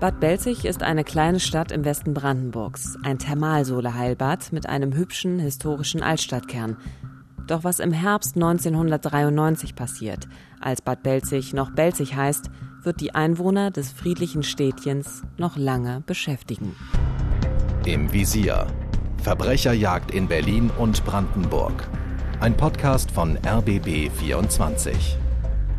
Bad Belzig ist eine kleine Stadt im Westen Brandenburgs, ein Thermalsohleheilbad mit einem hübschen historischen Altstadtkern. Doch was im Herbst 1993 passiert, als Bad Belzig noch Belzig heißt, wird die Einwohner des friedlichen Städtchens noch lange beschäftigen. Im Visier. Verbrecherjagd in Berlin und Brandenburg. Ein Podcast von RBB 24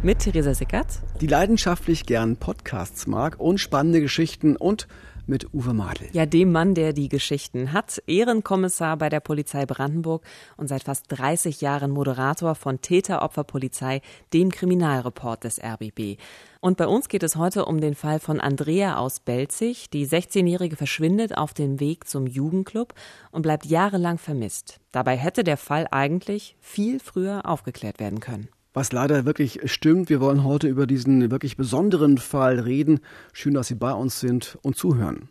mit Theresa Sickert, die leidenschaftlich gern Podcasts mag und spannende Geschichten und mit Uwe Madel. Ja, dem Mann, der die Geschichten hat, Ehrenkommissar bei der Polizei Brandenburg und seit fast 30 Jahren Moderator von Täter-Opfer-Polizei, dem Kriminalreport des RBB. Und bei uns geht es heute um den Fall von Andrea aus Belzig. Die 16-Jährige verschwindet auf dem Weg zum Jugendclub und bleibt jahrelang vermisst. Dabei hätte der Fall eigentlich viel früher aufgeklärt werden können was leider wirklich stimmt. Wir wollen heute über diesen wirklich besonderen Fall reden. Schön, dass Sie bei uns sind und zuhören.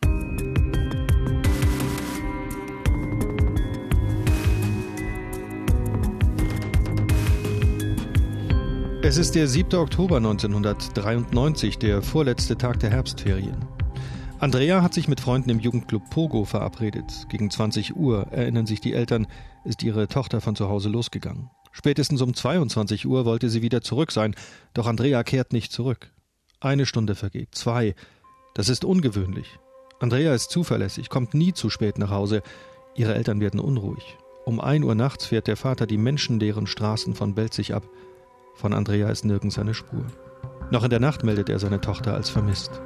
Es ist der 7. Oktober 1993, der vorletzte Tag der Herbstferien. Andrea hat sich mit Freunden im Jugendclub Pogo verabredet. Gegen 20 Uhr, erinnern sich die Eltern, ist ihre Tochter von zu Hause losgegangen. Spätestens um 22 Uhr wollte sie wieder zurück sein, doch Andrea kehrt nicht zurück. Eine Stunde vergeht, zwei. Das ist ungewöhnlich. Andrea ist zuverlässig, kommt nie zu spät nach Hause. Ihre Eltern werden unruhig. Um ein Uhr nachts fährt der Vater die menschenleeren Straßen von Belzig ab. Von Andrea ist nirgends eine Spur. Noch in der Nacht meldet er seine Tochter als vermisst.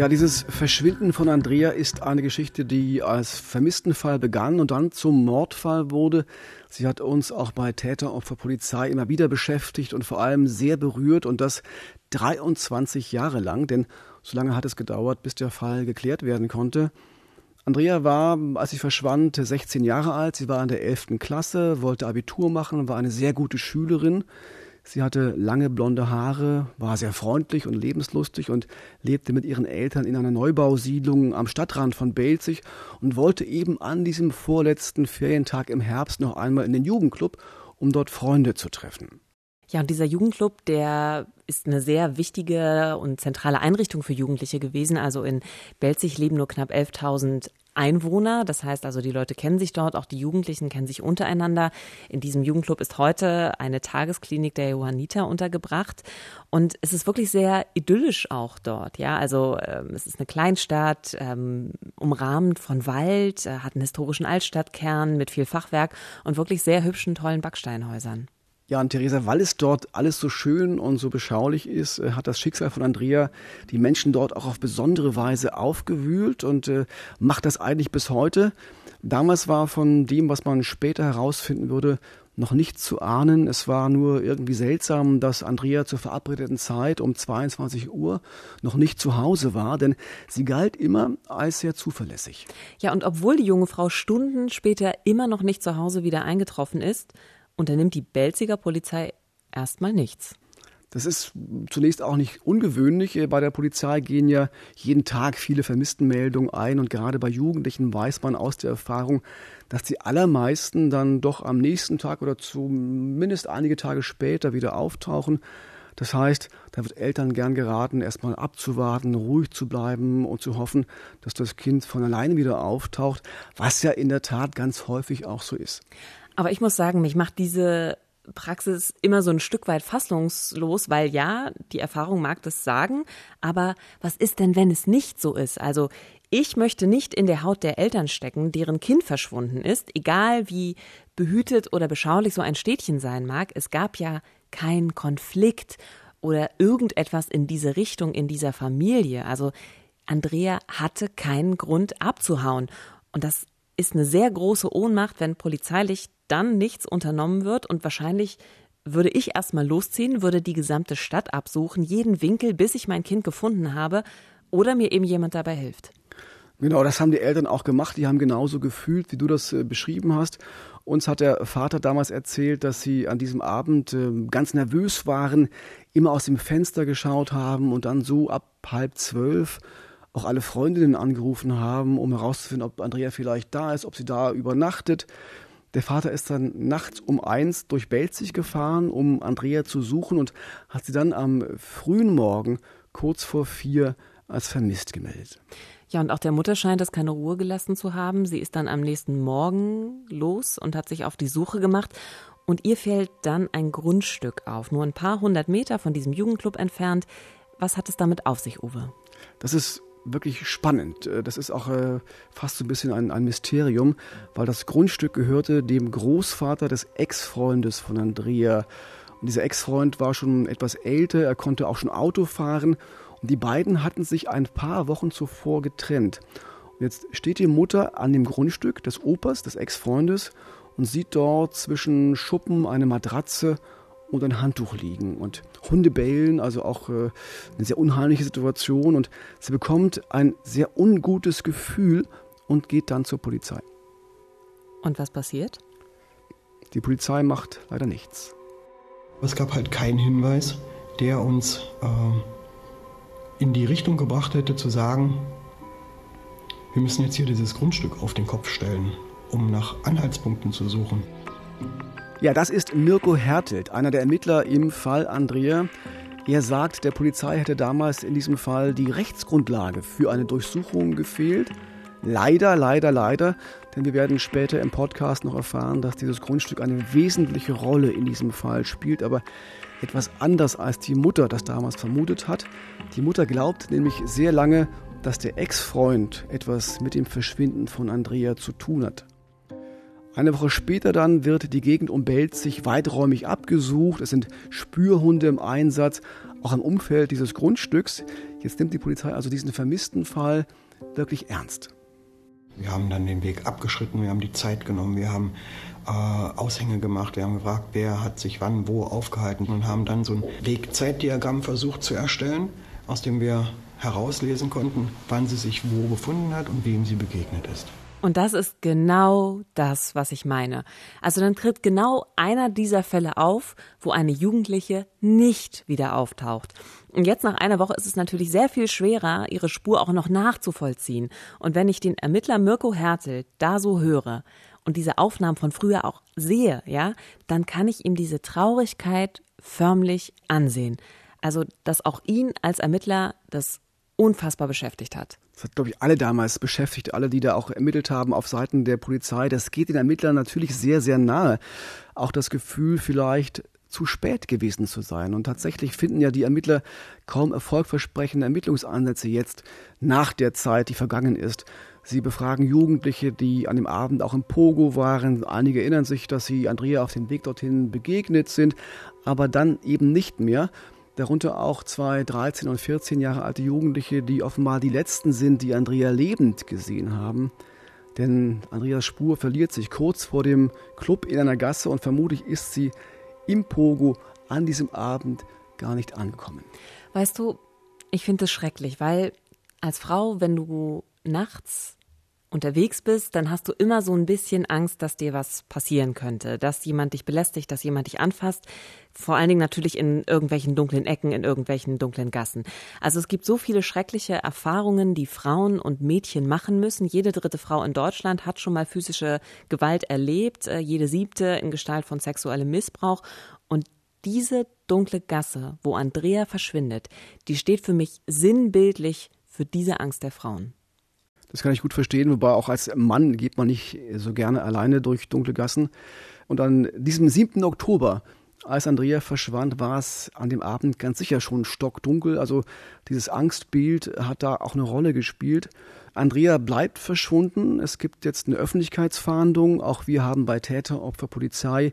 Ja, dieses Verschwinden von Andrea ist eine Geschichte, die als Vermisstenfall begann und dann zum Mordfall wurde. Sie hat uns auch bei Täteropfer Polizei immer wieder beschäftigt und vor allem sehr berührt und das 23 Jahre lang, denn so lange hat es gedauert, bis der Fall geklärt werden konnte. Andrea war, als sie verschwand, 16 Jahre alt. Sie war in der 11. Klasse, wollte Abitur machen, war eine sehr gute Schülerin. Sie hatte lange blonde Haare, war sehr freundlich und lebenslustig und lebte mit ihren Eltern in einer Neubausiedlung am Stadtrand von Belzig und wollte eben an diesem vorletzten Ferientag im Herbst noch einmal in den Jugendclub, um dort Freunde zu treffen. Ja, und dieser Jugendclub, der ist eine sehr wichtige und zentrale Einrichtung für Jugendliche gewesen. Also in Belzig leben nur knapp 11.000 Einwohner. Das heißt also, die Leute kennen sich dort, auch die Jugendlichen kennen sich untereinander. In diesem Jugendclub ist heute eine Tagesklinik der Johanniter untergebracht. Und es ist wirklich sehr idyllisch auch dort. Ja, also ähm, es ist eine Kleinstadt, ähm, umrahmt von Wald, äh, hat einen historischen Altstadtkern mit viel Fachwerk und wirklich sehr hübschen, tollen Backsteinhäusern. Ja, und Theresa, weil es dort alles so schön und so beschaulich ist, äh, hat das Schicksal von Andrea die Menschen dort auch auf besondere Weise aufgewühlt und äh, macht das eigentlich bis heute. Damals war von dem, was man später herausfinden würde, noch nichts zu ahnen. Es war nur irgendwie seltsam, dass Andrea zur verabredeten Zeit um 22 Uhr noch nicht zu Hause war, denn sie galt immer als sehr zuverlässig. Ja, und obwohl die junge Frau Stunden später immer noch nicht zu Hause wieder eingetroffen ist, unternimmt die Belziger Polizei erstmal nichts. Das ist zunächst auch nicht ungewöhnlich. Bei der Polizei gehen ja jeden Tag viele Vermisstenmeldungen ein und gerade bei Jugendlichen weiß man aus der Erfahrung, dass die allermeisten dann doch am nächsten Tag oder zumindest einige Tage später wieder auftauchen. Das heißt, da wird Eltern gern geraten, erstmal abzuwarten, ruhig zu bleiben und zu hoffen, dass das Kind von alleine wieder auftaucht, was ja in der Tat ganz häufig auch so ist. Aber ich muss sagen, mich macht diese Praxis immer so ein Stück weit fassungslos, weil ja, die Erfahrung mag das sagen, aber was ist denn, wenn es nicht so ist? Also ich möchte nicht in der Haut der Eltern stecken, deren Kind verschwunden ist, egal wie behütet oder beschaulich so ein Städtchen sein mag. Es gab ja keinen Konflikt oder irgendetwas in diese Richtung in dieser Familie. Also Andrea hatte keinen Grund abzuhauen. Und das ist eine sehr große Ohnmacht, wenn polizeilich dann nichts unternommen wird und wahrscheinlich würde ich erstmal losziehen, würde die gesamte Stadt absuchen, jeden Winkel, bis ich mein Kind gefunden habe oder mir eben jemand dabei hilft. Genau, das haben die Eltern auch gemacht. Die haben genauso gefühlt, wie du das äh, beschrieben hast. Uns hat der Vater damals erzählt, dass sie an diesem Abend äh, ganz nervös waren, immer aus dem Fenster geschaut haben und dann so ab halb zwölf auch alle Freundinnen angerufen haben, um herauszufinden, ob Andrea vielleicht da ist, ob sie da übernachtet. Der Vater ist dann nachts um eins durch Belzig gefahren, um Andrea zu suchen und hat sie dann am frühen Morgen kurz vor vier als vermisst gemeldet. Ja, und auch der Mutter scheint es keine Ruhe gelassen zu haben. Sie ist dann am nächsten Morgen los und hat sich auf die Suche gemacht. Und ihr fällt dann ein Grundstück auf, nur ein paar hundert Meter von diesem Jugendclub entfernt. Was hat es damit auf sich, Uwe? Das ist wirklich spannend. Äh, das ist auch äh, fast so ein bisschen ein, ein Mysterium, weil das Grundstück gehörte dem Großvater des Ex-Freundes von Andrea. Und dieser Ex-Freund war schon etwas älter, er konnte auch schon Auto fahren und die beiden hatten sich ein paar Wochen zuvor getrennt. Und jetzt steht die Mutter an dem Grundstück des Opas, des Ex-Freundes und sieht dort zwischen Schuppen eine Matratze und ein Handtuch liegen. Und Hunde bellen, also auch äh, eine sehr unheimliche Situation. Und sie bekommt ein sehr ungutes Gefühl und geht dann zur Polizei. Und was passiert? Die Polizei macht leider nichts. Es gab halt keinen Hinweis, der uns äh, in die Richtung gebracht hätte zu sagen, wir müssen jetzt hier dieses Grundstück auf den Kopf stellen, um nach Anhaltspunkten zu suchen. Ja, das ist Mirko Hertelt, einer der Ermittler im Fall Andrea. Er sagt, der Polizei hätte damals in diesem Fall die Rechtsgrundlage für eine Durchsuchung gefehlt. Leider, leider, leider, denn wir werden später im Podcast noch erfahren, dass dieses Grundstück eine wesentliche Rolle in diesem Fall spielt, aber etwas anders als die Mutter das damals vermutet hat. Die Mutter glaubt nämlich sehr lange, dass der Ex-Freund etwas mit dem Verschwinden von Andrea zu tun hat. Eine Woche später dann wird die Gegend um Belzig weiträumig abgesucht. Es sind Spürhunde im Einsatz, auch im Umfeld dieses Grundstücks. Jetzt nimmt die Polizei also diesen vermissten Fall wirklich ernst. Wir haben dann den Weg abgeschritten, wir haben die Zeit genommen, wir haben äh, Aushänge gemacht, wir haben gefragt, wer hat sich wann wo aufgehalten und haben dann so ein Wegzeitdiagramm versucht zu erstellen, aus dem wir herauslesen konnten, wann sie sich wo befunden hat und wem sie begegnet ist. Und das ist genau das, was ich meine. Also dann tritt genau einer dieser Fälle auf, wo eine Jugendliche nicht wieder auftaucht. Und jetzt nach einer Woche ist es natürlich sehr viel schwerer, ihre Spur auch noch nachzuvollziehen. Und wenn ich den Ermittler Mirko Hertel da so höre und diese Aufnahmen von früher auch sehe, ja, dann kann ich ihm diese Traurigkeit förmlich ansehen. Also, dass auch ihn als Ermittler das unfassbar beschäftigt hat. Das hat, glaube ich, alle damals beschäftigt, alle, die da auch ermittelt haben auf Seiten der Polizei. Das geht den Ermittlern natürlich sehr, sehr nahe. Auch das Gefühl, vielleicht zu spät gewesen zu sein. Und tatsächlich finden ja die Ermittler kaum erfolgversprechende Ermittlungsansätze jetzt nach der Zeit, die vergangen ist. Sie befragen Jugendliche, die an dem Abend auch im Pogo waren. Einige erinnern sich, dass sie Andrea auf dem Weg dorthin begegnet sind, aber dann eben nicht mehr darunter auch zwei 13 und 14 Jahre alte Jugendliche, die offenbar die letzten sind, die Andrea lebend gesehen haben. Denn Andreas Spur verliert sich kurz vor dem Club in einer Gasse und vermutlich ist sie im Pogo an diesem Abend gar nicht angekommen. Weißt du, ich finde es schrecklich, weil als Frau, wenn du nachts unterwegs bist, dann hast du immer so ein bisschen Angst, dass dir was passieren könnte, dass jemand dich belästigt, dass jemand dich anfasst. Vor allen Dingen natürlich in irgendwelchen dunklen Ecken, in irgendwelchen dunklen Gassen. Also es gibt so viele schreckliche Erfahrungen, die Frauen und Mädchen machen müssen. Jede dritte Frau in Deutschland hat schon mal physische Gewalt erlebt, äh, jede siebte in Gestalt von sexuellem Missbrauch. Und diese dunkle Gasse, wo Andrea verschwindet, die steht für mich sinnbildlich für diese Angst der Frauen. Das kann ich gut verstehen, wobei auch als Mann geht man nicht so gerne alleine durch dunkle Gassen. Und an diesem 7. Oktober, als Andrea verschwand, war es an dem Abend ganz sicher schon stockdunkel. Also dieses Angstbild hat da auch eine Rolle gespielt. Andrea bleibt verschwunden. Es gibt jetzt eine Öffentlichkeitsfahndung. Auch wir haben bei Täter, Opfer, Polizei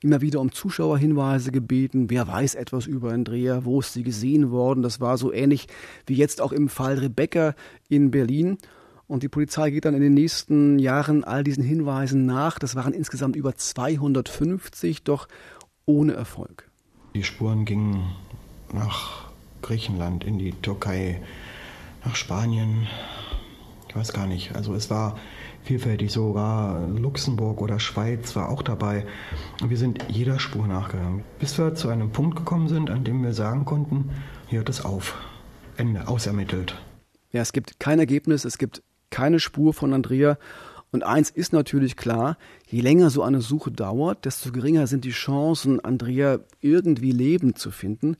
immer wieder um Zuschauerhinweise gebeten. Wer weiß etwas über Andrea? Wo ist sie gesehen worden? Das war so ähnlich wie jetzt auch im Fall Rebecca in Berlin. Und die Polizei geht dann in den nächsten Jahren all diesen Hinweisen nach. Das waren insgesamt über 250, doch ohne Erfolg. Die Spuren gingen nach Griechenland, in die Türkei, nach Spanien. Ich weiß gar nicht. Also es war vielfältig, sogar Luxemburg oder Schweiz war auch dabei. Und wir sind jeder Spur nachgegangen, bis wir zu einem Punkt gekommen sind, an dem wir sagen konnten, hier hört es auf. Ende, ausermittelt. Ja, es gibt kein Ergebnis, es gibt keine Spur von Andrea. Und eins ist natürlich klar, je länger so eine Suche dauert, desto geringer sind die Chancen, Andrea irgendwie lebend zu finden.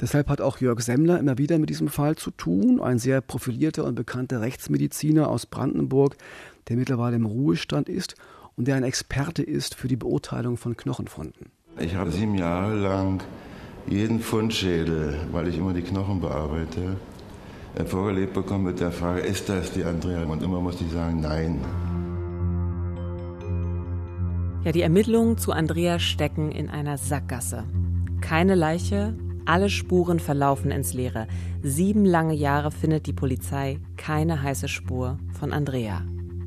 Deshalb hat auch Jörg Semmler immer wieder mit diesem Fall zu tun, ein sehr profilierter und bekannter Rechtsmediziner aus Brandenburg, der mittlerweile im Ruhestand ist und der ein Experte ist für die Beurteilung von Knochenfunden. Ich habe sieben Jahre lang jeden Fundschädel, weil ich immer die Knochen bearbeite, vorgelegt bekommen mit der Frage, ist das die Andrea? Und immer musste ich sagen, nein. Ja, die Ermittlungen zu Andrea stecken in einer Sackgasse. Keine Leiche, alle Spuren verlaufen ins Leere. Sieben lange Jahre findet die Polizei keine heiße Spur von Andrea.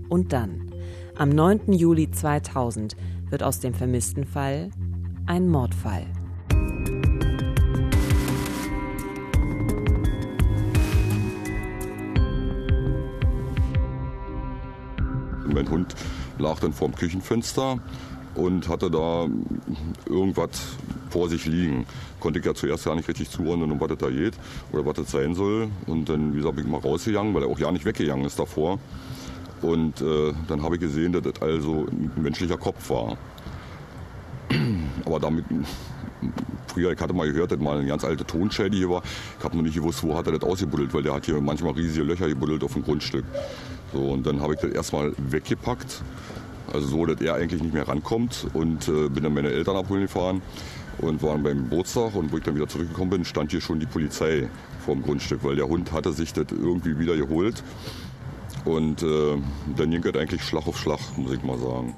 Und dann, am 9. Juli 2000, wird aus dem vermissten Fall ein Mordfall. Mein Hund lag dann vorm Küchenfenster und hatte da irgendwas vor sich liegen. Konnte ich ja zuerst ja nicht richtig zuordnen, um was das da geht oder was das sein soll. Und dann, wie gesagt, bin ich mal rausgegangen, weil er auch ja nicht weggegangen ist davor. Und äh, dann habe ich gesehen, dass das also ein menschlicher Kopf war. Aber damit, früher, ich hatte mal gehört, dass mal eine ganz alte Tonschäde hier war. Ich habe noch nicht gewusst, wo hat er das ausgebuddelt, weil der hat hier manchmal riesige Löcher gebuddelt auf dem Grundstück. So, und dann habe ich das erstmal weggepackt also so, dass er eigentlich nicht mehr rankommt und äh, bin dann meine Eltern abholen gefahren und waren beim Geburtstag und wo ich dann wieder zurückgekommen bin, stand hier schon die Polizei vor dem Grundstück, weil der Hund hatte sich das irgendwie wieder geholt und äh, dann ging es eigentlich Schlag auf Schlag, muss ich mal sagen.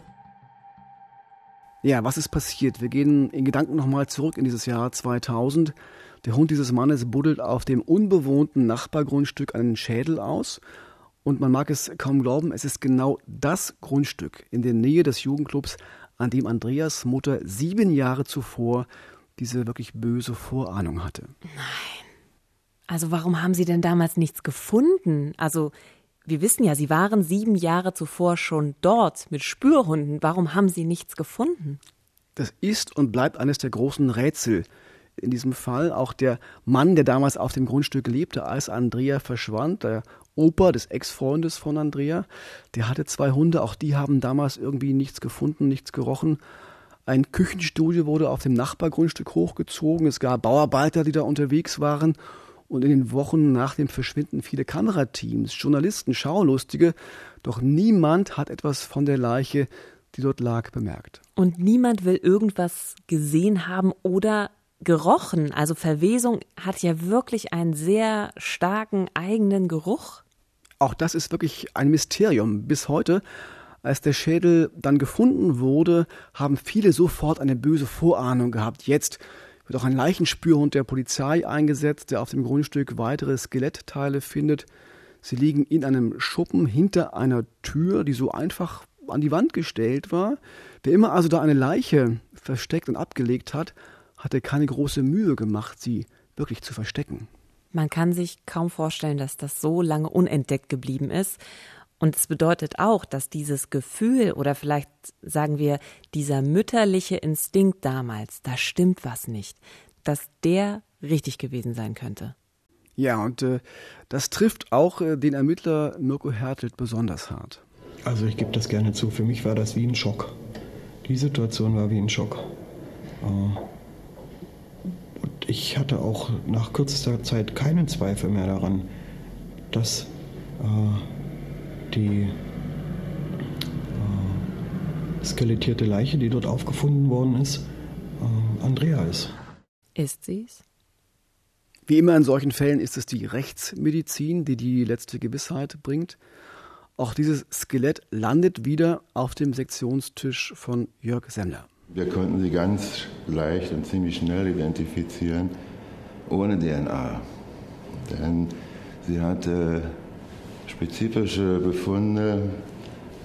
Ja, was ist passiert? Wir gehen in Gedanken nochmal zurück in dieses Jahr 2000. Der Hund dieses Mannes buddelt auf dem unbewohnten Nachbargrundstück einen Schädel aus und man mag es kaum glauben, es ist genau das Grundstück in der Nähe des Jugendclubs, an dem Andreas Mutter sieben Jahre zuvor diese wirklich böse Vorahnung hatte. Nein. Also warum haben Sie denn damals nichts gefunden? Also wir wissen ja, Sie waren sieben Jahre zuvor schon dort mit Spürhunden. Warum haben Sie nichts gefunden? Das ist und bleibt eines der großen Rätsel in diesem Fall. Auch der Mann, der damals auf dem Grundstück lebte, als Andrea verschwand, der Opa des Ex-Freundes von Andrea. Der hatte zwei Hunde, auch die haben damals irgendwie nichts gefunden, nichts gerochen. Ein Küchenstudio wurde auf dem Nachbargrundstück hochgezogen. Es gab Bauarbeiter, die da unterwegs waren. Und in den Wochen nach dem Verschwinden viele Kamerateams, Journalisten, Schaulustige. Doch niemand hat etwas von der Leiche, die dort lag, bemerkt. Und niemand will irgendwas gesehen haben oder gerochen. Also Verwesung hat ja wirklich einen sehr starken eigenen Geruch. Auch das ist wirklich ein Mysterium bis heute. Als der Schädel dann gefunden wurde, haben viele sofort eine böse Vorahnung gehabt. Jetzt wird auch ein Leichenspürhund der Polizei eingesetzt, der auf dem Grundstück weitere Skelettteile findet. Sie liegen in einem Schuppen hinter einer Tür, die so einfach an die Wand gestellt war. Wer immer also da eine Leiche versteckt und abgelegt hat, hatte keine große Mühe gemacht, sie wirklich zu verstecken. Man kann sich kaum vorstellen, dass das so lange unentdeckt geblieben ist. Und es bedeutet auch, dass dieses Gefühl oder vielleicht sagen wir dieser mütterliche Instinkt damals, da stimmt was nicht, dass der richtig gewesen sein könnte. Ja, und äh, das trifft auch äh, den Ermittler Mirko Hertelt besonders hart. Also ich gebe das gerne zu, für mich war das wie ein Schock. Die Situation war wie ein Schock. Äh, ich hatte auch nach kürzester Zeit keinen Zweifel mehr daran, dass äh, die äh, skelettierte Leiche, die dort aufgefunden worden ist, äh, Andrea ist. Ist sie's? Wie immer in solchen Fällen ist es die Rechtsmedizin, die die letzte Gewissheit bringt. Auch dieses Skelett landet wieder auf dem Sektionstisch von Jörg Semmler. Wir konnten sie ganz leicht und ziemlich schnell identifizieren, ohne DNA. Denn sie hatte spezifische Befunde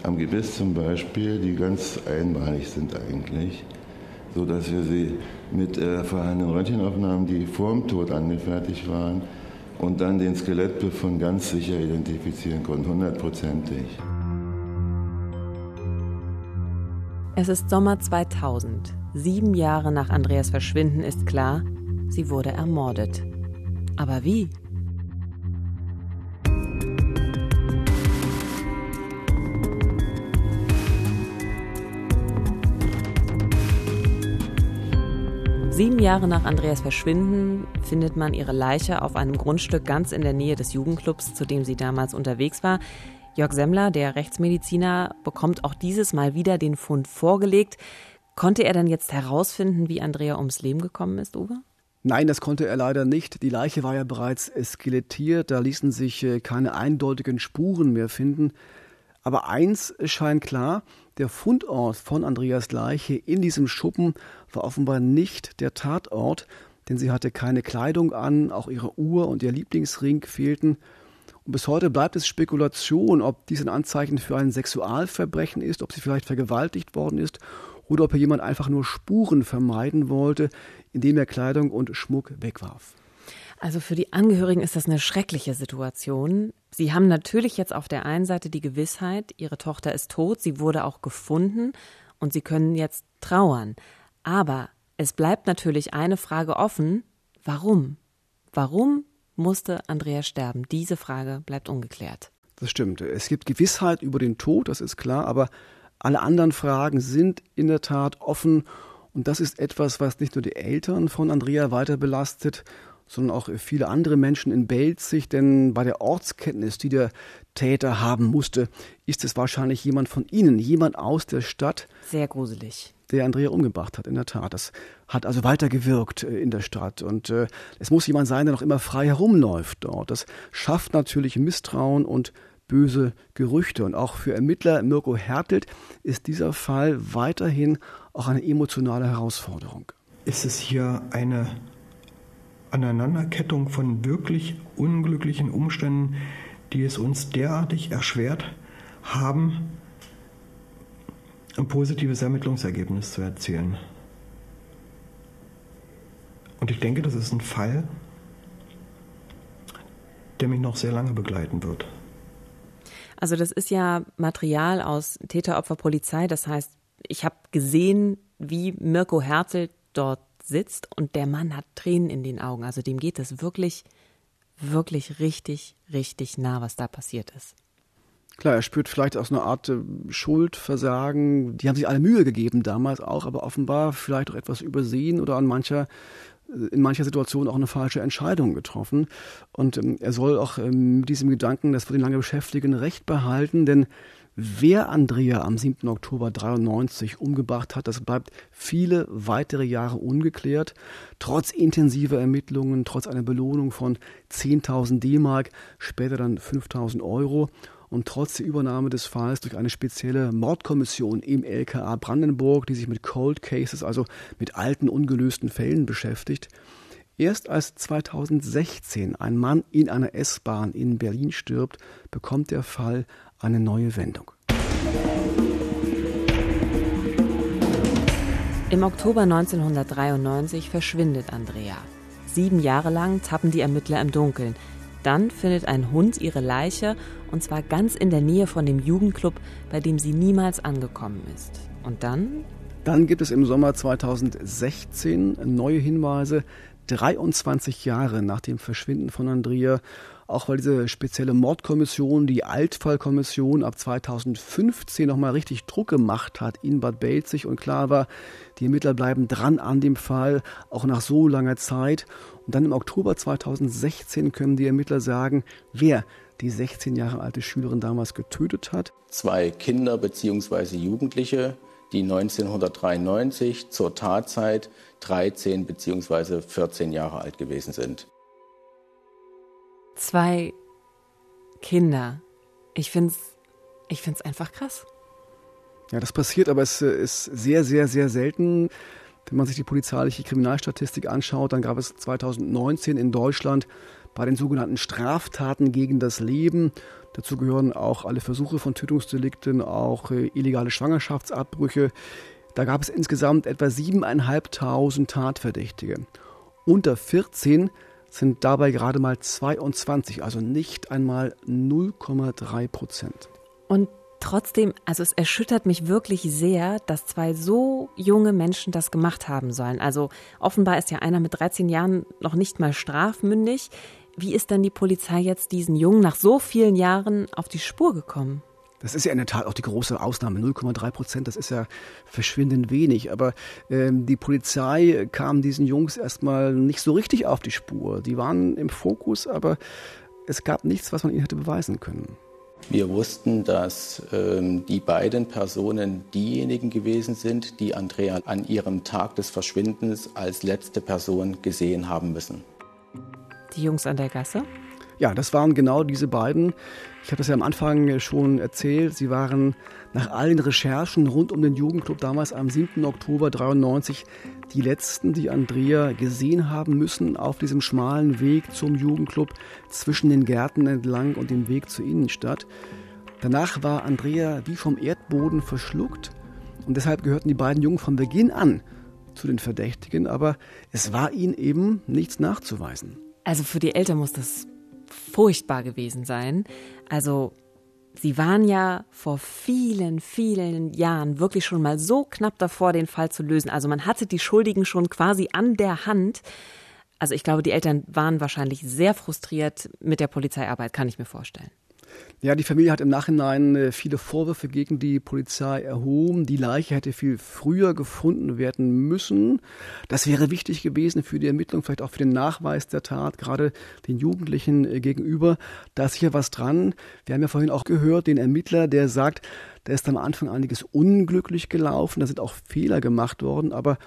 am Gebiss zum Beispiel, die ganz einmalig sind eigentlich, so dass wir sie mit äh, vorhandenen Röntgenaufnahmen, die vor dem Tod angefertigt waren, und dann den Skelettbefund ganz sicher identifizieren konnten, hundertprozentig. Es ist Sommer 2000. Sieben Jahre nach Andreas Verschwinden ist klar, sie wurde ermordet. Aber wie? Sieben Jahre nach Andreas Verschwinden findet man ihre Leiche auf einem Grundstück ganz in der Nähe des Jugendclubs, zu dem sie damals unterwegs war. Jörg Semmler, der Rechtsmediziner, bekommt auch dieses Mal wieder den Fund vorgelegt. Konnte er dann jetzt herausfinden, wie Andrea ums Leben gekommen ist, Uwe? Nein, das konnte er leider nicht. Die Leiche war ja bereits skelettiert, da ließen sich äh, keine eindeutigen Spuren mehr finden. Aber eins scheint klar, der Fundort von Andreas Leiche in diesem Schuppen war offenbar nicht der Tatort, denn sie hatte keine Kleidung an, auch ihre Uhr und ihr Lieblingsring fehlten. Bis heute bleibt es Spekulation, ob dies ein Anzeichen für ein Sexualverbrechen ist, ob sie vielleicht vergewaltigt worden ist oder ob hier jemand einfach nur Spuren vermeiden wollte, indem er Kleidung und Schmuck wegwarf. Also für die Angehörigen ist das eine schreckliche Situation. Sie haben natürlich jetzt auf der einen Seite die Gewissheit, ihre Tochter ist tot, sie wurde auch gefunden und sie können jetzt trauern. Aber es bleibt natürlich eine Frage offen, warum? Warum musste Andrea sterben? Diese Frage bleibt ungeklärt. Das stimmt. Es gibt Gewissheit über den Tod, das ist klar, aber alle anderen Fragen sind in der Tat offen und das ist etwas, was nicht nur die Eltern von Andrea weiter belastet, sondern auch viele andere Menschen in Belzig, denn bei der Ortskenntnis, die der Täter haben musste, ist es wahrscheinlich jemand von ihnen, jemand aus der Stadt. Sehr gruselig der Andrea umgebracht hat, in der Tat. Das hat also weitergewirkt äh, in der Stadt. Und äh, es muss jemand sein, der noch immer frei herumläuft dort. Das schafft natürlich Misstrauen und böse Gerüchte. Und auch für Ermittler Mirko Hertelt ist dieser Fall weiterhin auch eine emotionale Herausforderung. Ist es hier eine Aneinanderkettung von wirklich unglücklichen Umständen, die es uns derartig erschwert haben, ein positives Ermittlungsergebnis zu erzielen. Und ich denke, das ist ein Fall, der mich noch sehr lange begleiten wird. Also das ist ja Material aus Täteropferpolizei. Das heißt, ich habe gesehen, wie Mirko Herzl dort sitzt und der Mann hat Tränen in den Augen. Also dem geht es wirklich, wirklich richtig, richtig nah, was da passiert ist. Klar, er spürt vielleicht auch so eine Art äh, Schuldversagen. Die haben sich alle Mühe gegeben damals auch, aber offenbar vielleicht auch etwas übersehen oder an mancher äh, in mancher Situation auch eine falsche Entscheidung getroffen. Und ähm, er soll auch ähm, mit diesem Gedanken, das wird ihn lange beschäftigen, Recht behalten, denn wer Andrea am 7. Oktober 93 umgebracht hat, das bleibt viele weitere Jahre ungeklärt. Trotz intensiver Ermittlungen, trotz einer Belohnung von 10.000 D-Mark, später dann 5.000 Euro und trotz der Übernahme des Falls durch eine spezielle Mordkommission im LKA Brandenburg, die sich mit Cold Cases, also mit alten ungelösten Fällen beschäftigt, Erst als 2016 ein Mann in einer S-Bahn in Berlin stirbt, bekommt der Fall eine neue Wendung. Im Oktober 1993 verschwindet Andrea. Sieben Jahre lang tappen die Ermittler im Dunkeln. Dann findet ein Hund ihre Leiche und zwar ganz in der Nähe von dem Jugendclub, bei dem sie niemals angekommen ist. Und dann? Dann gibt es im Sommer 2016 neue Hinweise, 23 Jahre nach dem Verschwinden von Andrea, auch weil diese spezielle Mordkommission, die Altfallkommission ab 2015 nochmal richtig Druck gemacht hat in Bad Belzig und klar war, die Ermittler bleiben dran an dem Fall, auch nach so langer Zeit. Und dann im Oktober 2016 können die Ermittler sagen, wer die 16 Jahre alte Schülerin damals getötet hat. Zwei Kinder bzw. Jugendliche, die 1993 zur Tatzeit 13 bzw. 14 Jahre alt gewesen sind. Zwei Kinder. Ich finde es ich find's einfach krass. Ja, das passiert, aber es äh, ist sehr, sehr, sehr selten. Wenn man sich die polizeiliche Kriminalstatistik anschaut, dann gab es 2019 in Deutschland bei den sogenannten Straftaten gegen das Leben. Dazu gehören auch alle Versuche von Tötungsdelikten, auch äh, illegale Schwangerschaftsabbrüche. Da gab es insgesamt etwa 7.500 Tatverdächtige. Unter 14 sind dabei gerade mal 22, also nicht einmal 0,3 Prozent. Und trotzdem, also es erschüttert mich wirklich sehr, dass zwei so junge Menschen das gemacht haben sollen. Also offenbar ist ja einer mit 13 Jahren noch nicht mal strafmündig. Wie ist denn die Polizei jetzt diesen Jungen nach so vielen Jahren auf die Spur gekommen? Das ist ja in der Tat auch die große Ausnahme. 0,3 Prozent, das ist ja verschwindend wenig. Aber ähm, die Polizei kam diesen Jungs erstmal nicht so richtig auf die Spur. Die waren im Fokus, aber es gab nichts, was man ihnen hätte beweisen können. Wir wussten, dass ähm, die beiden Personen diejenigen gewesen sind, die Andrea an ihrem Tag des Verschwindens als letzte Person gesehen haben müssen. Die Jungs an der Gasse? Ja, das waren genau diese beiden. Ich habe das ja am Anfang schon erzählt. Sie waren nach allen Recherchen rund um den Jugendclub damals am 7. Oktober 93 die letzten, die Andrea gesehen haben müssen auf diesem schmalen Weg zum Jugendclub zwischen den Gärten entlang und dem Weg zur Innenstadt. Danach war Andrea wie vom Erdboden verschluckt und deshalb gehörten die beiden Jungen von Beginn an zu den Verdächtigen, aber es war ihnen eben nichts nachzuweisen. Also für die Eltern muss das furchtbar gewesen sein. Also Sie waren ja vor vielen, vielen Jahren wirklich schon mal so knapp davor, den Fall zu lösen. Also man hatte die Schuldigen schon quasi an der Hand. Also ich glaube, die Eltern waren wahrscheinlich sehr frustriert mit der Polizeiarbeit, kann ich mir vorstellen. Ja, die Familie hat im Nachhinein äh, viele Vorwürfe gegen die Polizei erhoben. Die Leiche hätte viel früher gefunden werden müssen. Das wäre wichtig gewesen für die Ermittlung, vielleicht auch für den Nachweis der Tat, gerade den Jugendlichen äh, gegenüber. Da ist hier was dran. Wir haben ja vorhin auch gehört, den Ermittler, der sagt, da ist am Anfang einiges unglücklich gelaufen, da sind auch Fehler gemacht worden, aber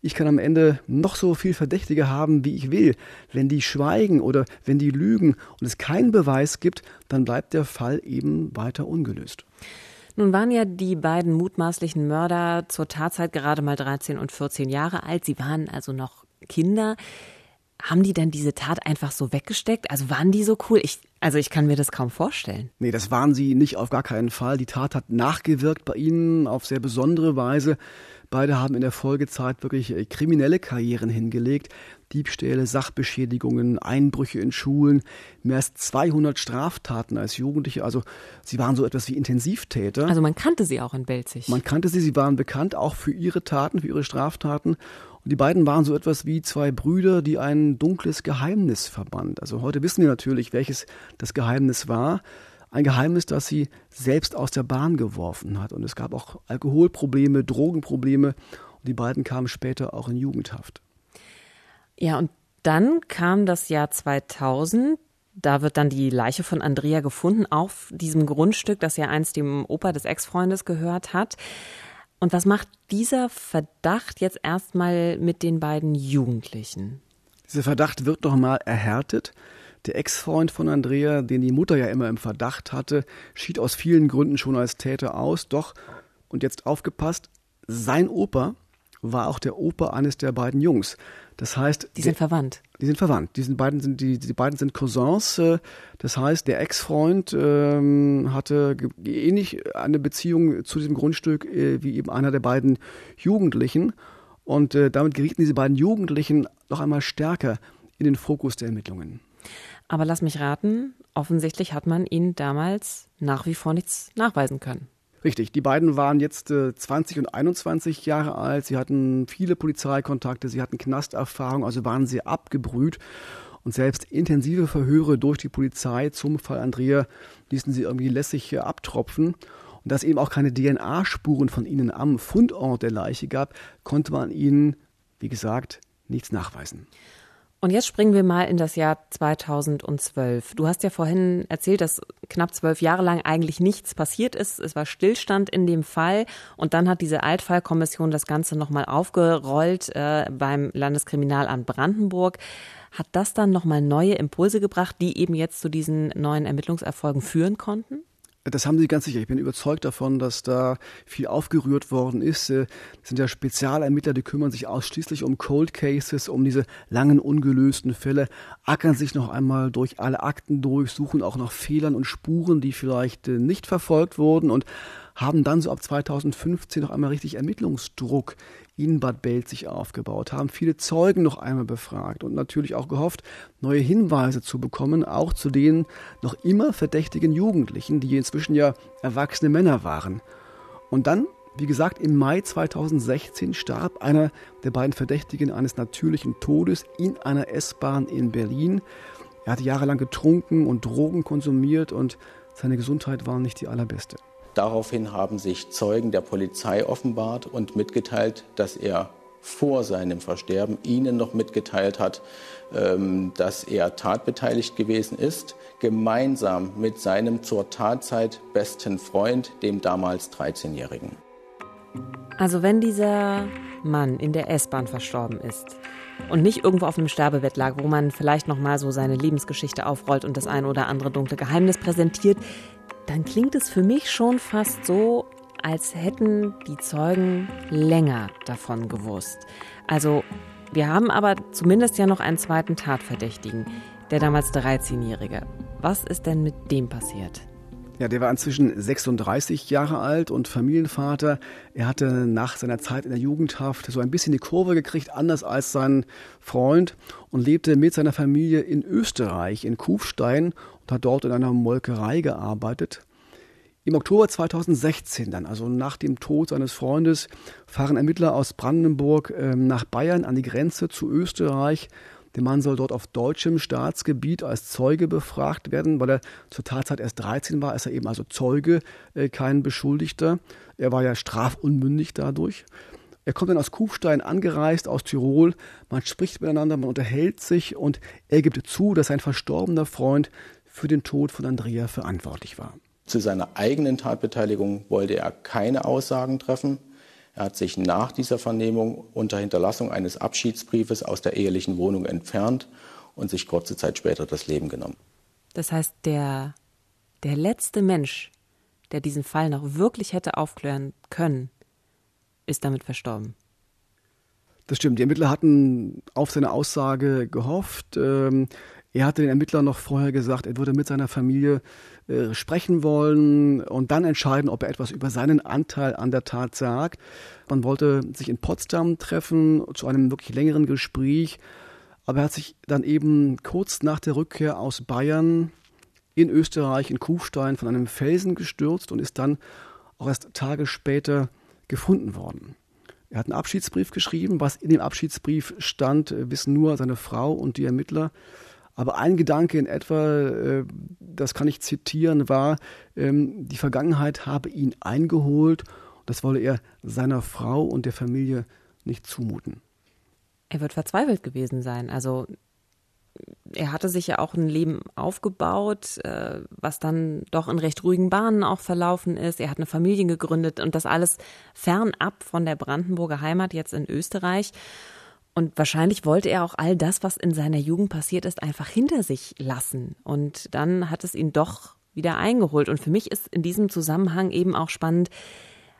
ich kann am Ende noch so viel Verdächtige haben, wie ich will. Wenn die schweigen oder wenn die lügen und es keinen Beweis gibt, dann bleibt der Fall eben weiter ungelöst. Nun waren ja die beiden mutmaßlichen Mörder zur Tatzeit gerade mal 13 und 14 Jahre alt. Sie waren also noch Kinder. Haben die denn diese Tat einfach so weggesteckt? Also waren die so cool? Ich, also ich kann mir das kaum vorstellen. Nee, das waren sie nicht auf gar keinen Fall. Die Tat hat nachgewirkt bei ihnen auf sehr besondere Weise. Beide haben in der Folgezeit wirklich äh, kriminelle Karrieren hingelegt. Diebstähle, Sachbeschädigungen, Einbrüche in Schulen, mehr als 200 Straftaten als Jugendliche. Also sie waren so etwas wie Intensivtäter. Also man kannte sie auch in Belzig. Man kannte sie, sie waren bekannt auch für ihre Taten, für ihre Straftaten. Die beiden waren so etwas wie zwei Brüder, die ein dunkles Geheimnis verband. Also heute wissen wir natürlich, welches das Geheimnis war. Ein Geheimnis, das sie selbst aus der Bahn geworfen hat. Und es gab auch Alkoholprobleme, Drogenprobleme. Und die beiden kamen später auch in Jugendhaft. Ja, und dann kam das Jahr 2000. Da wird dann die Leiche von Andrea gefunden auf diesem Grundstück, das ja einst dem Opa des Ex-Freundes gehört hat. Und was macht dieser Verdacht jetzt erstmal mit den beiden Jugendlichen? Dieser Verdacht wird nochmal erhärtet. Der Ex-Freund von Andrea, den die Mutter ja immer im Verdacht hatte, schied aus vielen Gründen schon als Täter aus. Doch, und jetzt aufgepasst, sein Opa war auch der Opa eines der beiden Jungs. Das heißt, die sind der, verwandt. Die sind verwandt. Die, sind beiden sind, die, die beiden sind Cousins. Äh, das heißt, der Ex-Freund ähm, hatte ähnlich eine Beziehung zu diesem Grundstück äh, wie eben einer der beiden Jugendlichen. Und äh, damit gerieten diese beiden Jugendlichen noch einmal stärker in den Fokus der Ermittlungen. Aber lass mich raten, offensichtlich hat man ihnen damals nach wie vor nichts nachweisen können. Richtig, die beiden waren jetzt äh, 20 und 21 Jahre alt. Sie hatten viele Polizeikontakte, sie hatten Knasterfahrung, also waren sehr abgebrüht. Und selbst intensive Verhöre durch die Polizei zum Fall Andrea ließen sie irgendwie lässig äh, abtropfen. Und dass eben auch keine DNA-Spuren von ihnen am Fundort der Leiche gab, konnte man ihnen, wie gesagt, nichts nachweisen. Und jetzt springen wir mal in das Jahr 2012. Du hast ja vorhin erzählt, dass knapp zwölf Jahre lang eigentlich nichts passiert ist. Es war Stillstand in dem Fall. Und dann hat diese Altfallkommission das Ganze nochmal aufgerollt äh, beim Landeskriminalamt Brandenburg. Hat das dann nochmal neue Impulse gebracht, die eben jetzt zu diesen neuen Ermittlungserfolgen führen konnten? Das haben Sie ganz sicher. Ich bin überzeugt davon, dass da viel aufgerührt worden ist. Das sind ja Spezialermittler, die kümmern sich ausschließlich um Cold Cases, um diese langen ungelösten Fälle, ackern sich noch einmal durch alle Akten durch, suchen auch nach Fehlern und Spuren, die vielleicht äh, nicht verfolgt wurden und haben dann so ab 2015 noch einmal richtig Ermittlungsdruck in Bad Belzig aufgebaut, haben viele Zeugen noch einmal befragt und natürlich auch gehofft, neue Hinweise zu bekommen, auch zu den noch immer verdächtigen Jugendlichen, die inzwischen ja erwachsene Männer waren. Und dann, wie gesagt, im Mai 2016 starb einer der beiden Verdächtigen eines natürlichen Todes in einer S-Bahn in Berlin. Er hatte jahrelang getrunken und Drogen konsumiert und seine Gesundheit war nicht die allerbeste. Daraufhin haben sich Zeugen der Polizei offenbart und mitgeteilt, dass er vor seinem Versterben ihnen noch mitgeteilt hat, ähm, dass er tatbeteiligt gewesen ist, gemeinsam mit seinem zur Tatzeit besten Freund, dem damals 13-Jährigen. Also wenn dieser Mann in der S-Bahn verstorben ist und nicht irgendwo auf einem Sterbebett lag, wo man vielleicht noch mal so seine Lebensgeschichte aufrollt und das eine oder andere dunkle Geheimnis präsentiert, dann klingt es für mich schon fast so, als hätten die Zeugen länger davon gewusst. Also wir haben aber zumindest ja noch einen zweiten Tatverdächtigen, der damals 13-Jährige. Was ist denn mit dem passiert? Ja, der war inzwischen 36 Jahre alt und Familienvater. Er hatte nach seiner Zeit in der Jugendhaft so ein bisschen die Kurve gekriegt, anders als sein Freund und lebte mit seiner Familie in Österreich, in Kufstein und hat dort in einer Molkerei gearbeitet. Im Oktober 2016 dann, also nach dem Tod seines Freundes, fahren Ermittler aus Brandenburg äh, nach Bayern an die Grenze zu Österreich. Der Mann soll dort auf deutschem Staatsgebiet als Zeuge befragt werden, weil er zur Tatzeit erst 13 war, ist er eben also Zeuge, äh, kein Beschuldigter. Er war ja strafunmündig dadurch. Er kommt dann aus Kufstein angereist, aus Tirol. Man spricht miteinander, man unterhält sich und er gibt zu, dass sein verstorbener Freund für den Tod von Andrea verantwortlich war. Zu seiner eigenen Tatbeteiligung wollte er keine Aussagen treffen. Er hat sich nach dieser Vernehmung unter Hinterlassung eines Abschiedsbriefes aus der ehelichen Wohnung entfernt und sich kurze Zeit später das Leben genommen. Das heißt, der, der letzte Mensch, der diesen Fall noch wirklich hätte aufklären können, ist damit verstorben. Das stimmt. Die Ermittler hatten auf seine Aussage gehofft. Ähm, er hatte den Ermittlern noch vorher gesagt, er würde mit seiner Familie äh, sprechen wollen und dann entscheiden, ob er etwas über seinen Anteil an der Tat sagt. Man wollte sich in Potsdam treffen zu einem wirklich längeren Gespräch, aber er hat sich dann eben kurz nach der Rückkehr aus Bayern in Österreich in Kufstein von einem Felsen gestürzt und ist dann auch erst Tage später gefunden worden. Er hat einen Abschiedsbrief geschrieben. Was in dem Abschiedsbrief stand, wissen nur seine Frau und die Ermittler. Aber ein Gedanke in etwa, äh, das kann ich zitieren, war, ähm, die Vergangenheit habe ihn eingeholt. Das wolle er seiner Frau und der Familie nicht zumuten. Er wird verzweifelt gewesen sein. Also er hatte sich ja auch ein Leben aufgebaut, äh, was dann doch in recht ruhigen Bahnen auch verlaufen ist. Er hat eine Familie gegründet und das alles fernab von der Brandenburger Heimat jetzt in Österreich. Und wahrscheinlich wollte er auch all das, was in seiner Jugend passiert ist, einfach hinter sich lassen. Und dann hat es ihn doch wieder eingeholt. Und für mich ist in diesem Zusammenhang eben auch spannend,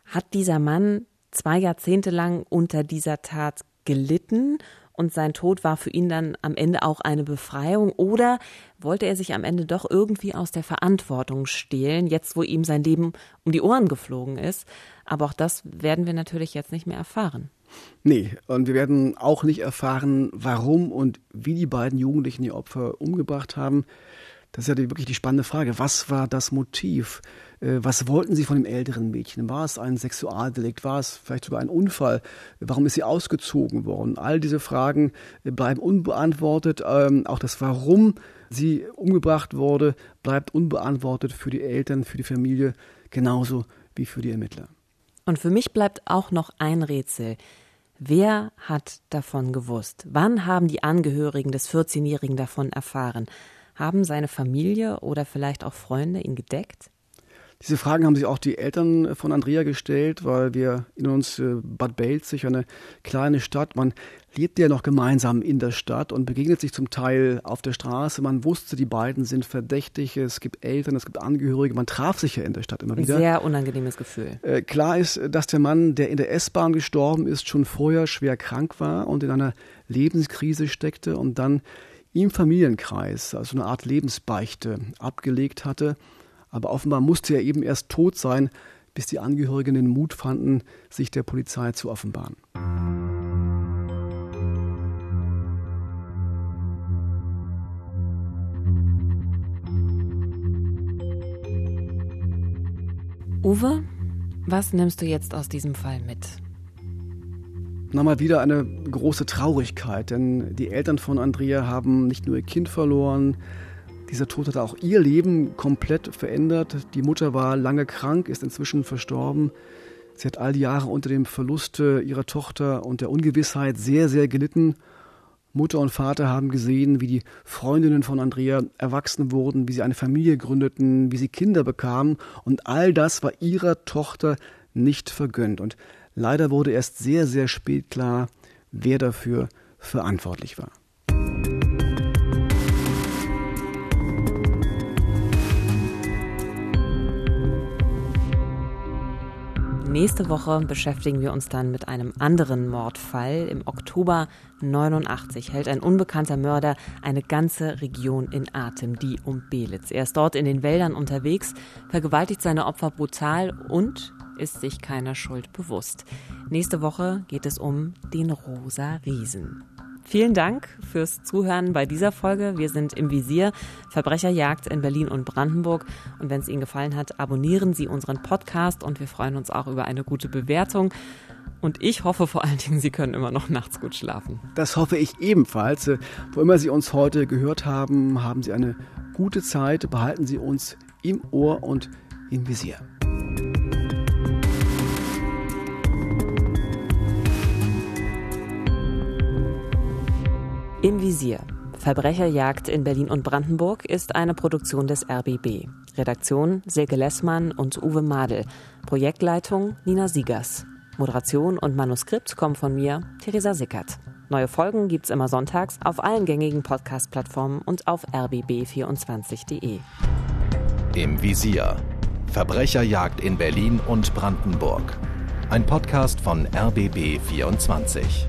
hat dieser Mann zwei Jahrzehnte lang unter dieser Tat gelitten und sein Tod war für ihn dann am Ende auch eine Befreiung oder wollte er sich am Ende doch irgendwie aus der Verantwortung stehlen, jetzt wo ihm sein Leben um die Ohren geflogen ist. Aber auch das werden wir natürlich jetzt nicht mehr erfahren. Nee, und wir werden auch nicht erfahren, warum und wie die beiden Jugendlichen die Opfer umgebracht haben. Das ist ja die, wirklich die spannende Frage. Was war das Motiv? Äh, was wollten sie von dem älteren Mädchen? War es ein Sexualdelikt? War es vielleicht sogar ein Unfall? Warum ist sie ausgezogen worden? All diese Fragen äh, bleiben unbeantwortet. Ähm, auch das Warum sie umgebracht wurde, bleibt unbeantwortet für die Eltern, für die Familie, genauso wie für die Ermittler. Und für mich bleibt auch noch ein Rätsel. Wer hat davon gewusst? Wann haben die Angehörigen des 14-Jährigen davon erfahren? Haben seine Familie oder vielleicht auch Freunde ihn gedeckt? Diese Fragen haben sich auch die Eltern von Andrea gestellt, weil wir in uns äh, Bad Belzig, eine kleine Stadt, man lebt ja noch gemeinsam in der Stadt und begegnet sich zum Teil auf der Straße. Man wusste, die beiden sind verdächtig, es gibt Eltern, es gibt Angehörige, man traf sich ja in der Stadt immer wieder. Ein sehr unangenehmes Gefühl. Äh, klar ist, dass der Mann, der in der S-Bahn gestorben ist, schon vorher schwer krank war und in einer Lebenskrise steckte und dann im Familienkreis, also eine Art Lebensbeichte, abgelegt hatte. Aber offenbar musste er eben erst tot sein, bis die Angehörigen den Mut fanden, sich der Polizei zu offenbaren. Uwe, was nimmst du jetzt aus diesem Fall mit? Nochmal wieder eine große Traurigkeit, denn die Eltern von Andrea haben nicht nur ihr Kind verloren, Dieser Tod hatte auch ihr Leben komplett verändert. Die Mutter war lange krank, ist inzwischen verstorben. Sie hat all die Jahre unter dem Verlust ihrer Tochter und der Ungewissheit sehr, sehr gelitten. Mutter und Vater haben gesehen, wie die Freundinnen von Andrea erwachsen wurden, wie sie eine Familie gründeten, wie sie Kinder bekamen. Und all das war ihrer Tochter nicht vergönnt. Und leider wurde erst sehr, sehr spät klar, wer dafür verantwortlich war. Nächste Woche beschäftigen wir uns dann mit einem anderen Mordfall. Im Oktober 89 hält ein unbekannter Mörder eine ganze Region in Atem, die um Belitz. Er ist dort in den Wäldern unterwegs, vergewaltigt seine Opfer brutal und ist sich keiner Schuld bewusst. Nächste Woche geht es um den Rosa Riesen. Vielen Dank fürs Zuhören bei dieser Folge. Wir sind im Visier Verbrecherjagd in Berlin und Brandenburg. Und wenn es Ihnen gefallen hat, abonnieren Sie unseren Podcast und wir freuen uns auch über eine gute Bewertung. Und ich hoffe vor allen Dingen, Sie können immer noch nachts gut schlafen. Das hoffe ich ebenfalls. Wo immer Sie uns heute gehört haben, haben Sie eine gute Zeit. Behalten Sie uns im Ohr und im Visier. Im Visier. Verbrecherjagd in Berlin und Brandenburg ist eine Produktion des RBB. Redaktion Silke Lessmann und Uwe Madel. Projektleitung Nina Siegers. Moderation und Manuskript kommen von mir, Theresa Sickert. Neue Folgen gibt's immer sonntags auf allen gängigen Podcast-Plattformen und auf rbb24.de. Im Visier. Verbrecherjagd in Berlin und Brandenburg. Ein Podcast von RBB 24.